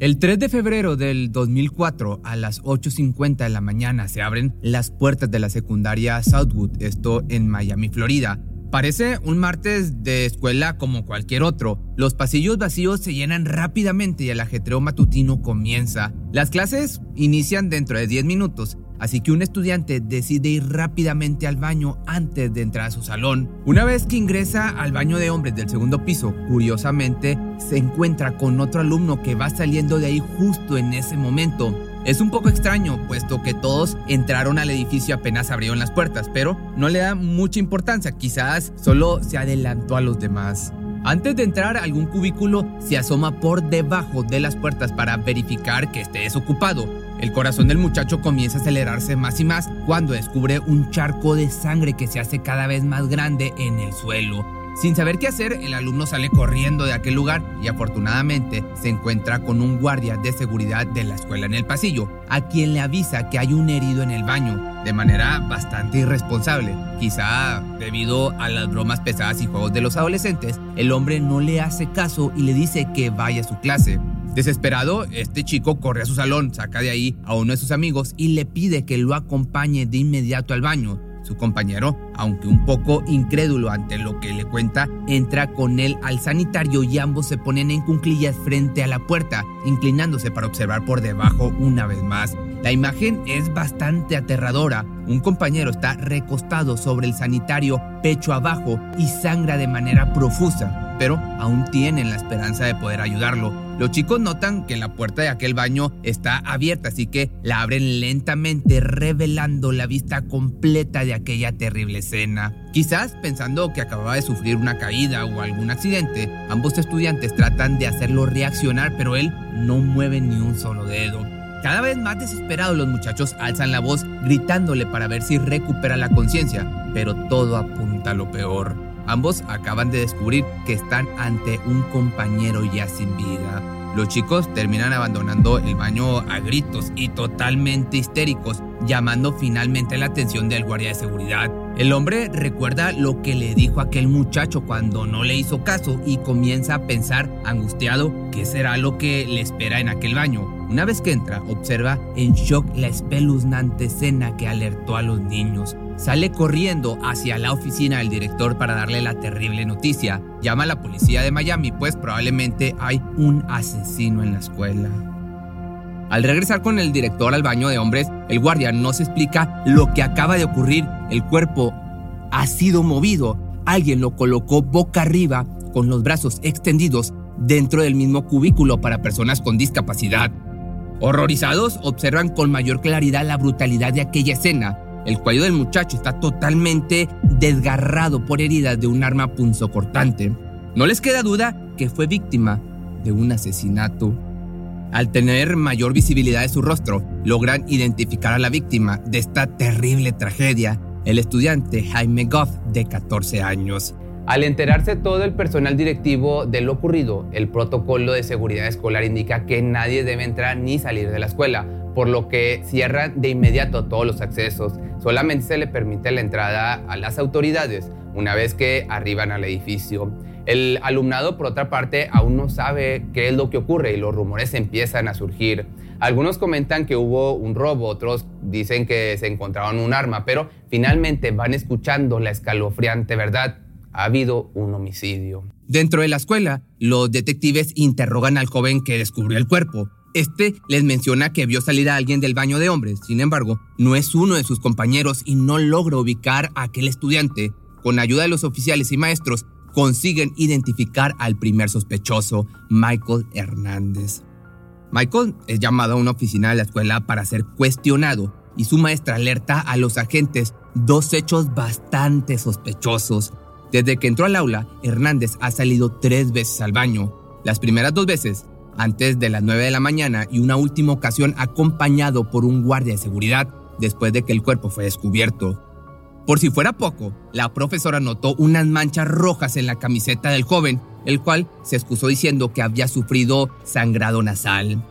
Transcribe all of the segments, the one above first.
El 3 de febrero del 2004 a las 8.50 de la mañana se abren las puertas de la secundaria Southwood, esto en Miami, Florida. Parece un martes de escuela como cualquier otro. Los pasillos vacíos se llenan rápidamente y el ajetreo matutino comienza. Las clases inician dentro de 10 minutos así que un estudiante decide ir rápidamente al baño antes de entrar a su salón. Una vez que ingresa al baño de hombres del segundo piso, curiosamente se encuentra con otro alumno que va saliendo de ahí justo en ese momento. Es un poco extraño, puesto que todos entraron al edificio apenas abrieron las puertas, pero no le da mucha importancia, quizás solo se adelantó a los demás. Antes de entrar algún cubículo, se asoma por debajo de las puertas para verificar que esté desocupado. El corazón del muchacho comienza a acelerarse más y más cuando descubre un charco de sangre que se hace cada vez más grande en el suelo. Sin saber qué hacer, el alumno sale corriendo de aquel lugar y afortunadamente se encuentra con un guardia de seguridad de la escuela en el pasillo, a quien le avisa que hay un herido en el baño, de manera bastante irresponsable. Quizá debido a las bromas pesadas y juegos de los adolescentes, el hombre no le hace caso y le dice que vaya a su clase. Desesperado, este chico corre a su salón, saca de ahí a uno de sus amigos y le pide que lo acompañe de inmediato al baño. Su compañero, aunque un poco incrédulo ante lo que le cuenta, entra con él al sanitario y ambos se ponen en cunclillas frente a la puerta, inclinándose para observar por debajo una vez más. La imagen es bastante aterradora. Un compañero está recostado sobre el sanitario, pecho abajo, y sangra de manera profusa, pero aún tienen la esperanza de poder ayudarlo. Los chicos notan que la puerta de aquel baño está abierta, así que la abren lentamente, revelando la vista completa de aquella terrible escena. Quizás pensando que acababa de sufrir una caída o algún accidente, ambos estudiantes tratan de hacerlo reaccionar, pero él no mueve ni un solo dedo. Cada vez más desesperados los muchachos alzan la voz gritándole para ver si recupera la conciencia, pero todo apunta a lo peor. Ambos acaban de descubrir que están ante un compañero ya sin vida. Los chicos terminan abandonando el baño a gritos y totalmente histéricos, llamando finalmente la atención del guardia de seguridad. El hombre recuerda lo que le dijo aquel muchacho cuando no le hizo caso y comienza a pensar, angustiado, qué será lo que le espera en aquel baño. Una vez que entra, observa en shock la espeluznante escena que alertó a los niños. Sale corriendo hacia la oficina del director para darle la terrible noticia. Llama a la policía de Miami, pues probablemente hay un asesino en la escuela. Al regresar con el director al baño de hombres, el guardia nos explica lo que acaba de ocurrir. El cuerpo ha sido movido. Alguien lo colocó boca arriba con los brazos extendidos dentro del mismo cubículo para personas con discapacidad. Horrorizados, observan con mayor claridad la brutalidad de aquella escena. El cuello del muchacho está totalmente desgarrado por heridas de un arma punzocortante. No les queda duda que fue víctima de un asesinato. Al tener mayor visibilidad de su rostro, logran identificar a la víctima de esta terrible tragedia, el estudiante Jaime Goff, de 14 años. Al enterarse todo el personal directivo de lo ocurrido, el protocolo de seguridad escolar indica que nadie debe entrar ni salir de la escuela, por lo que cierran de inmediato todos los accesos. Solamente se le permite la entrada a las autoridades una vez que arriban al edificio. El alumnado, por otra parte, aún no sabe qué es lo que ocurre y los rumores empiezan a surgir. Algunos comentan que hubo un robo, otros dicen que se encontraron un arma, pero finalmente van escuchando la escalofriante verdad. Ha habido un homicidio. Dentro de la escuela, los detectives interrogan al joven que descubrió el cuerpo. Este les menciona que vio salir a alguien del baño de hombres, sin embargo, no es uno de sus compañeros y no logra ubicar a aquel estudiante. Con ayuda de los oficiales y maestros, consiguen identificar al primer sospechoso, Michael Hernández. Michael es llamado a una oficina de la escuela para ser cuestionado y su maestra alerta a los agentes dos hechos bastante sospechosos. Desde que entró al aula, Hernández ha salido tres veces al baño. Las primeras dos veces antes de las 9 de la mañana y una última ocasión acompañado por un guardia de seguridad después de que el cuerpo fue descubierto. Por si fuera poco, la profesora notó unas manchas rojas en la camiseta del joven, el cual se excusó diciendo que había sufrido sangrado nasal.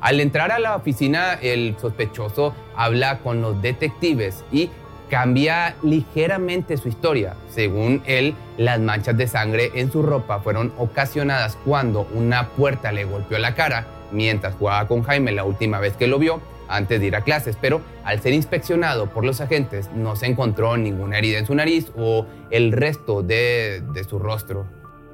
Al entrar a la oficina, el sospechoso habla con los detectives y cambia ligeramente su historia. Según él, las manchas de sangre en su ropa fueron ocasionadas cuando una puerta le golpeó la cara mientras jugaba con Jaime la última vez que lo vio antes de ir a clases, pero al ser inspeccionado por los agentes no se encontró ninguna herida en su nariz o el resto de, su rostro.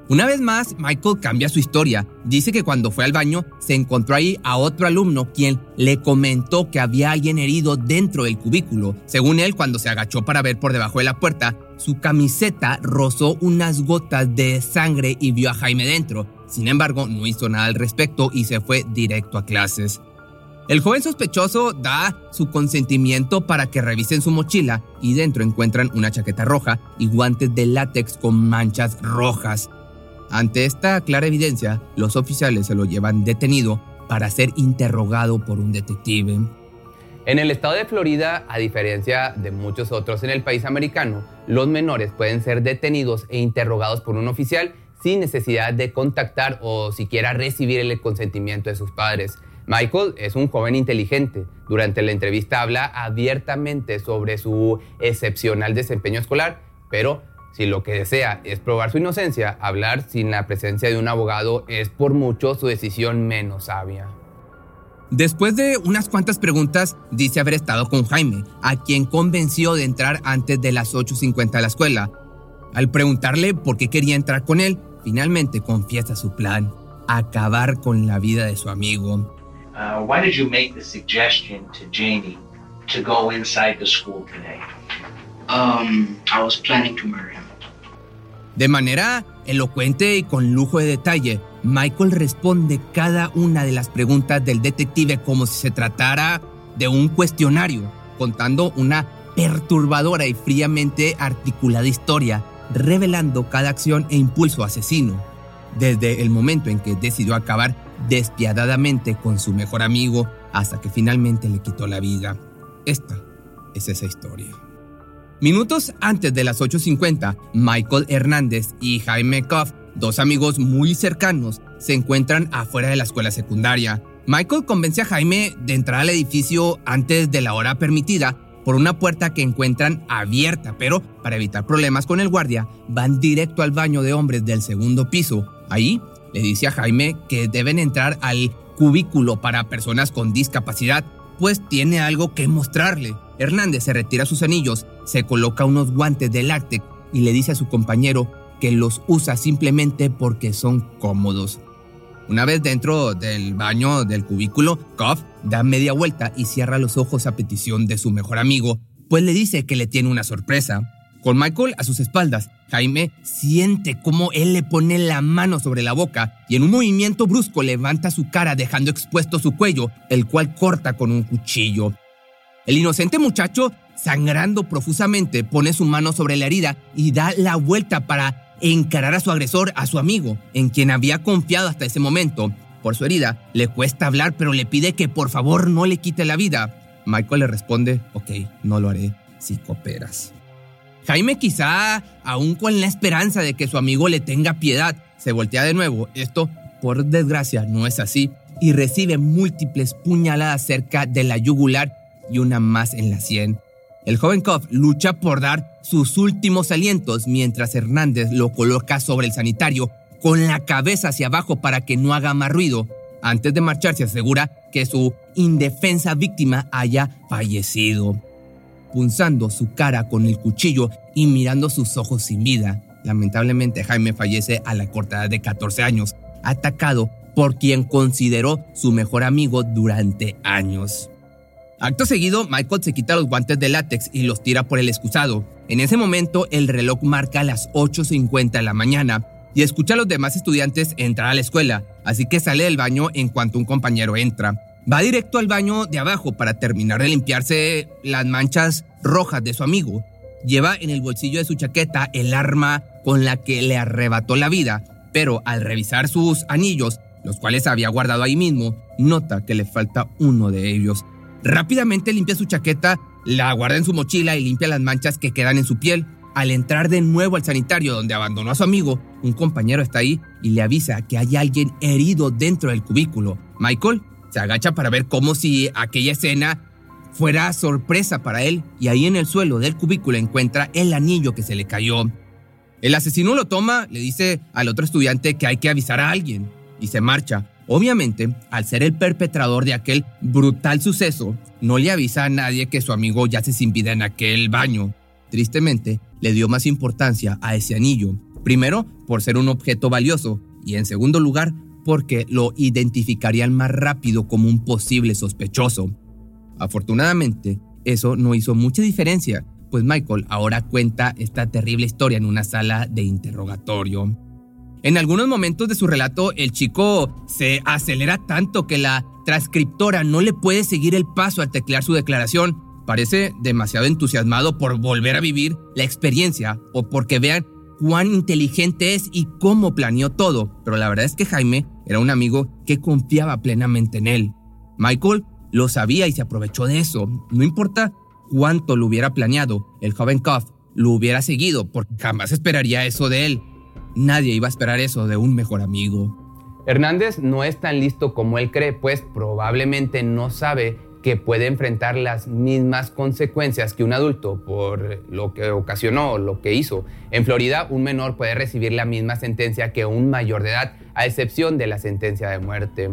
Una vez más, Michael cambia su historia. Dice que cuando fue al baño se encontró ahí a otro alumno quien le comentó que había alguien herido dentro del cubículo. Según él, cuando se agachó para ver por debajo de la puerta, su camiseta rozó unas gotas de sangre y vio a Jaime dentro. Sin embargo, no hizo nada al respecto y se fue directo a clases. El joven sospechoso da su consentimiento para que revisen su mochila y dentro encuentran una chaqueta roja y guantes de látex con manchas rojas. Ante esta clara evidencia, los oficiales se lo llevan detenido para ser interrogado por un detective. En el estado de Florida, a diferencia de muchos otros en el país americano, los menores pueden ser detenidos e interrogados por un oficial sin necesidad de contactar o siquiera recibir el consentimiento de sus padres. Michael es un joven inteligente. Durante la entrevista habla abiertamente sobre su excepcional desempeño escolar, pero si lo que desea es probar su inocencia, hablar sin la presencia de un abogado es por mucho su decisión menos sabia. Después de unas cuantas preguntas, dice haber estado con Jaime, a quien convenció de entrar antes de las 8.50 de la escuela. Al preguntarle por qué quería entrar con él, finalmente confiesa su plan, acabar con la vida de su amigo. Uh, why did you make the suggestion to Janie to go inside the school today? Um, I was planning to murder him. De manera elocuente y con lujo de detalle, Michael responde cada una de las preguntas del detective como si se tratara de un cuestionario, contando una perturbadora y fríamente articulada historia, revelando cada acción e impulso asesino, desde el momento en que decidió acabar despiadadamente con su mejor amigo hasta que finalmente le quitó la vida. Esta es esa historia. Minutos antes de las 8.50, Michael Hernández y Jaime Koff, dos amigos muy cercanos, se encuentran afuera de la escuela secundaria. Michael convence a Jaime de entrar al edificio antes de la hora permitida por una puerta que encuentran abierta, pero para evitar problemas con el guardia, van directo al baño de hombres del segundo piso. Ahí le dice a Jaime que deben entrar al cubículo para personas con discapacidad, pues tiene algo que mostrarle. Hernández se retira sus anillos, se coloca unos guantes de láctex y le dice a su compañero que los usa simplemente porque son cómodos. Una vez dentro del baño del cubículo, Koff da media vuelta y cierra los ojos a petición de su mejor amigo, pues le dice que le tiene una sorpresa. Con Michael a sus espaldas, Jaime siente cómo él le pone la mano sobre la boca y en un movimiento brusco levanta su cara dejando expuesto su cuello, el cual corta con un cuchillo. El inocente muchacho, sangrando profusamente, pone su mano sobre la herida y da la vuelta para encarar a su agresor, a su amigo, en quien había confiado hasta ese momento. Por su herida, le cuesta hablar, pero le pide que por favor no le quite la vida. Michael le responde, ok, no lo haré si cooperas. Jaime quizá, aún con la esperanza de que su amigo le tenga piedad, se voltea de nuevo. Esto, por desgracia, no es así y recibe múltiples puñaladas cerca de la yugular y una más en la sien. El joven Koff lucha por dar sus últimos alientos mientras Hernández lo coloca sobre el sanitario con la cabeza hacia abajo para que no haga más ruido. Antes de marcharse asegura que su indefensa víctima haya fallecido. Punzando su cara con el cuchillo y mirando sus ojos sin vida, lamentablemente Jaime fallece a la corta edad de 14 años, atacado por quien consideró su mejor amigo durante años. Acto seguido, Michael se quita los guantes de látex y los tira por el excusado. En ese momento el reloj marca las 8.50 de la mañana y escucha a los demás estudiantes entrar a la escuela, así que sale del baño en cuanto un compañero entra. Va directo al baño de abajo para terminar de limpiarse las manchas rojas de su amigo. Lleva en el bolsillo de su chaqueta el arma con la que le arrebató la vida, pero al revisar sus anillos, los cuales había guardado ahí mismo, nota que le falta uno de ellos. Rápidamente limpia su chaqueta, la guarda en su mochila y limpia las manchas que quedan en su piel. Al entrar de nuevo al sanitario donde abandonó a su amigo, un compañero está ahí y le avisa que hay alguien herido dentro del cubículo. Michael se agacha para ver como si aquella escena fuera sorpresa para él y ahí en el suelo del cubículo encuentra el anillo que se le cayó. El asesino lo toma, le dice al otro estudiante que hay que avisar a alguien y se marcha. Obviamente, al ser el perpetrador de aquel brutal suceso, no le avisa a nadie que su amigo yace sin vida en aquel baño. Tristemente, le dio más importancia a ese anillo. Primero, por ser un objeto valioso y en segundo lugar, porque lo identificarían más rápido como un posible sospechoso. Afortunadamente, eso no hizo mucha diferencia, pues Michael ahora cuenta esta terrible historia en una sala de interrogatorio. En algunos momentos de su relato, el chico se acelera tanto que la transcriptora no le puede seguir el paso al teclear su declaración. Parece demasiado entusiasmado por volver a vivir la experiencia o porque vean cuán inteligente es y cómo planeó todo, pero la verdad es que Jaime era un amigo que confiaba plenamente en él. Michael lo sabía y se aprovechó de eso. No importa cuánto lo hubiera planeado, el joven Cuff lo hubiera seguido porque jamás esperaría eso de él. Nadie iba a esperar eso de un mejor amigo. Hernández no es tan listo como él cree, pues probablemente no sabe que puede enfrentar las mismas consecuencias que un adulto por lo que ocasionó, lo que hizo. En Florida, un menor puede recibir la misma sentencia que un mayor de edad, a excepción de la sentencia de muerte.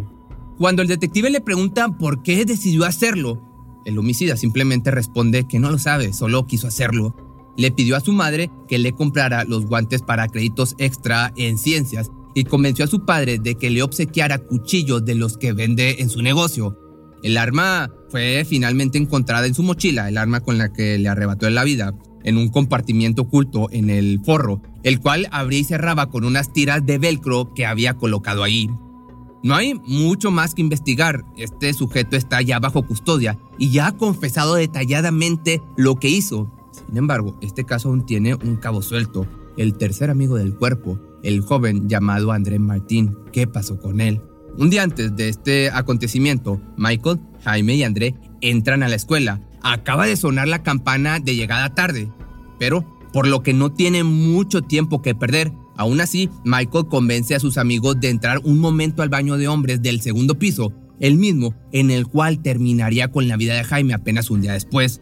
Cuando el detective le pregunta por qué decidió hacerlo, el homicida simplemente responde que no lo sabe, solo quiso hacerlo. Le pidió a su madre que le comprara los guantes para créditos extra en ciencias y convenció a su padre de que le obsequiara cuchillos de los que vende en su negocio. El arma fue finalmente encontrada en su mochila, el arma con la que le arrebató la vida, en un compartimiento oculto en el forro, el cual abría y cerraba con unas tiras de velcro que había colocado ahí. No hay mucho más que investigar. Este sujeto está ya bajo custodia y ya ha confesado detalladamente lo que hizo. Sin embargo, este caso aún tiene un cabo suelto. El tercer amigo del cuerpo, el joven llamado André Martín. ¿Qué pasó con él? Un día antes de este acontecimiento, Michael, Jaime y André entran a la escuela. Acaba de sonar la campana de llegada tarde, pero por lo que no tiene mucho tiempo que perder, Aún así, Michael convence a sus amigos de entrar un momento al baño de hombres del segundo piso, el mismo en el cual terminaría con la vida de Jaime apenas un día después.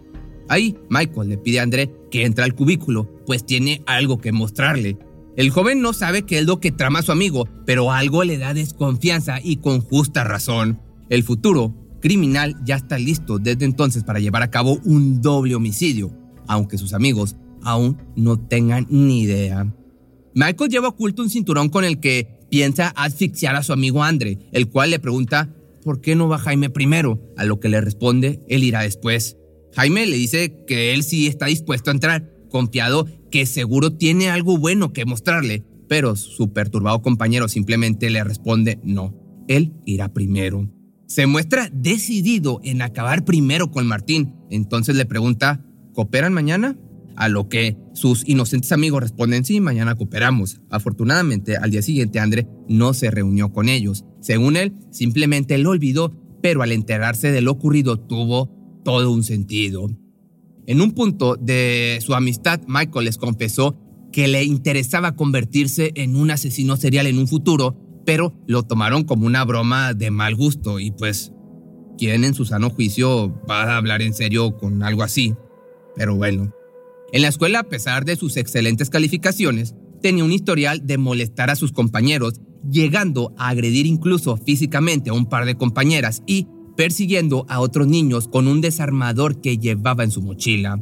Ahí, Michael le pide a André que entre al cubículo, pues tiene algo que mostrarle. El joven no sabe qué es lo que trama su amigo, pero algo le da desconfianza y con justa razón. El futuro criminal ya está listo desde entonces para llevar a cabo un doble homicidio, aunque sus amigos aún no tengan ni idea. Michael lleva oculto un cinturón con el que piensa asfixiar a su amigo Andre, el cual le pregunta ¿por qué no va Jaime primero? A lo que le responde, él irá después. Jaime le dice que él sí está dispuesto a entrar, confiado que seguro tiene algo bueno que mostrarle, pero su perturbado compañero simplemente le responde no, él irá primero. Se muestra decidido en acabar primero con Martín, entonces le pregunta ¿cooperan mañana? A lo que sus inocentes amigos responden sí, mañana cooperamos. Afortunadamente, al día siguiente André no se reunió con ellos. Según él, simplemente lo olvidó, pero al enterarse de lo ocurrido tuvo todo un sentido. En un punto de su amistad, Michael les confesó que le interesaba convertirse en un asesino serial en un futuro, pero lo tomaron como una broma de mal gusto y pues, ¿quién en su sano juicio va a hablar en serio con algo así? Pero bueno, en la escuela, a pesar de sus excelentes calificaciones, tenía un historial de molestar a sus compañeros, llegando a agredir incluso físicamente a un par de compañeras y persiguiendo a otros niños con un desarmador que llevaba en su mochila.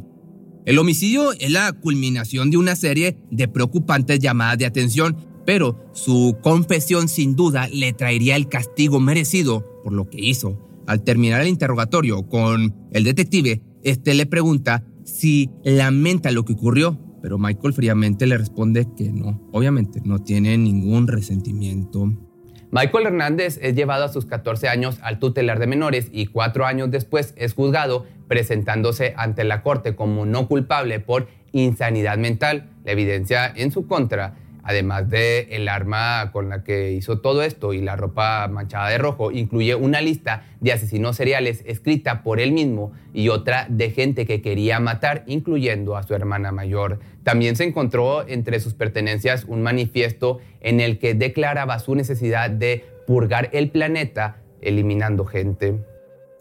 El homicidio es la culminación de una serie de preocupantes llamadas de atención, pero su confesión sin duda le traería el castigo merecido por lo que hizo. Al terminar el interrogatorio con el detective, este le pregunta si lamenta lo que ocurrió, pero Michael fríamente le responde que no, obviamente no tiene ningún resentimiento. Michael Hernández es llevado a sus 14 años al tutelar de menores y cuatro años después es juzgado presentándose ante la corte como no culpable por insanidad mental. La evidencia en su contra además de el arma con la que hizo todo esto y la ropa manchada de rojo, incluye una lista de asesinos seriales escrita por él mismo y otra de gente que quería matar, incluyendo a su hermana mayor. También se encontró entre sus pertenencias un manifiesto en el que declaraba su necesidad de purgar el planeta eliminando gente.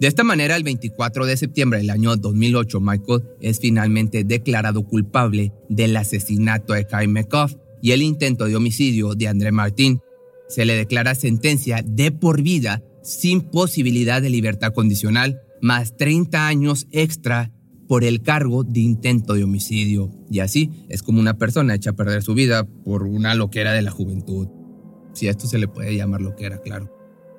De esta manera, el 24 de septiembre del año 2008, Michael es finalmente declarado culpable del asesinato de Jaime Koff y el intento de homicidio de André Martín. Se le declara sentencia de por vida sin posibilidad de libertad condicional, más 30 años extra por el cargo de intento de homicidio. Y así es como una persona echa a perder su vida por una loquera de la juventud. Si esto se le puede llamar loquera, claro.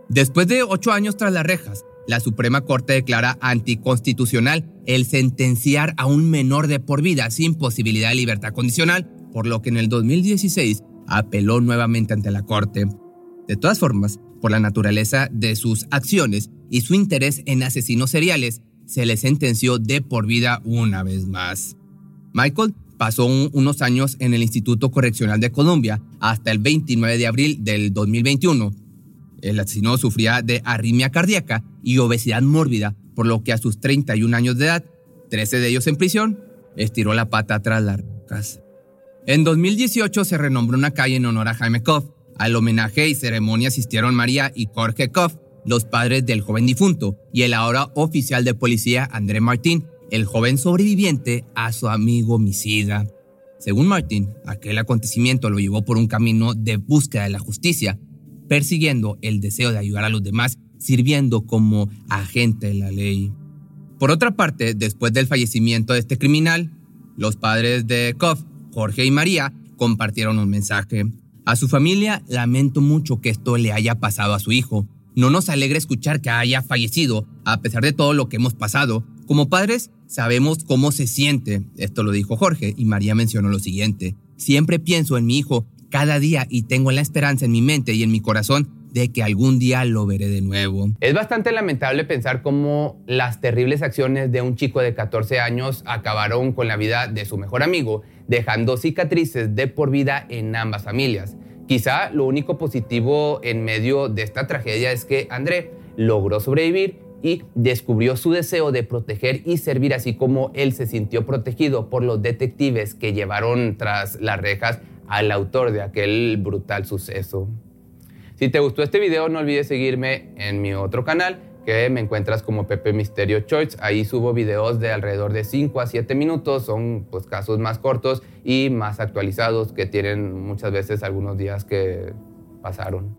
Después de ocho años tras las rejas, la Suprema Corte declara anticonstitucional el sentenciar a un menor de por vida sin posibilidad de libertad condicional por lo que en el 2016 apeló nuevamente ante la Corte. De todas formas, por la naturaleza de sus acciones y su interés en asesinos seriales, se le sentenció de por vida una vez más. Michael pasó unos años en el Instituto Correccional de Colombia hasta el 29 de abril del 2021. El asesino sufría de arritmia cardíaca y obesidad mórbida, por lo que a sus 31 años de edad, 13 de ellos en prisión, estiró la pata tras las rocas. En 2018 se renombró una calle en honor a Jaime Koff. Al homenaje y ceremonia asistieron María y Jorge Koff, los padres del joven difunto, y el ahora oficial de policía André Martín, el joven sobreviviente a su amigo homicida. Según Martín, aquel acontecimiento lo llevó por un camino de búsqueda de la justicia, persiguiendo el deseo de ayudar a los demás, sirviendo como agente de la ley. Por otra parte, después del fallecimiento de este criminal, los padres de Koff Jorge y María compartieron un mensaje. A su familia lamento mucho que esto le haya pasado a su hijo. No nos alegra escuchar que haya fallecido, a pesar de todo lo que hemos pasado. Como padres, sabemos cómo se siente. Esto lo dijo Jorge y María mencionó lo siguiente. Siempre pienso en mi hijo cada día y tengo la esperanza en mi mente y en mi corazón de que algún día lo veré de nuevo. Es bastante lamentable pensar cómo las terribles acciones de un chico de 14 años acabaron con la vida de su mejor amigo dejando cicatrices de por vida en ambas familias. Quizá lo único positivo en medio de esta tragedia es que André logró sobrevivir y descubrió su deseo de proteger y servir, así como él se sintió protegido por los detectives que llevaron tras las rejas al autor de aquel brutal suceso. Si te gustó este video, no olvides seguirme en mi otro canal que me encuentras como Pepe Misterio Choice. Ahí subo videos de alrededor de 5 a 7 minutos. Son pues, casos más cortos y más actualizados que tienen muchas veces algunos días que pasaron.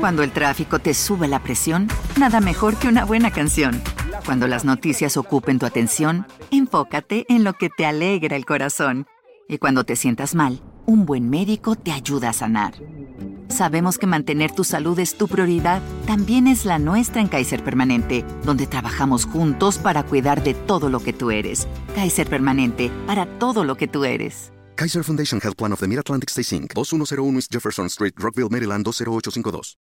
Cuando el tráfico te sube la presión, nada mejor que una buena canción. Cuando las noticias ocupen tu atención, enfócate en lo que te alegra el corazón. Y cuando te sientas mal, un buen médico te ayuda a sanar. Sabemos que mantener tu salud es tu prioridad, también es la nuestra en Kaiser Permanente, donde trabajamos juntos para cuidar de todo lo que tú eres. Kaiser Permanente, para todo lo que tú eres. Kaiser Foundation Health Plan of the Mid-Atlantic Stay Inc., 2101 East Jefferson Street, Rockville, Maryland, 20852.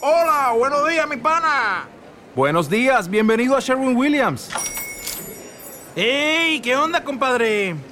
Hola, buenos días, mi pana. Buenos días, bienvenido a Sherwin Williams. ¡Ey! ¿Qué onda, compadre?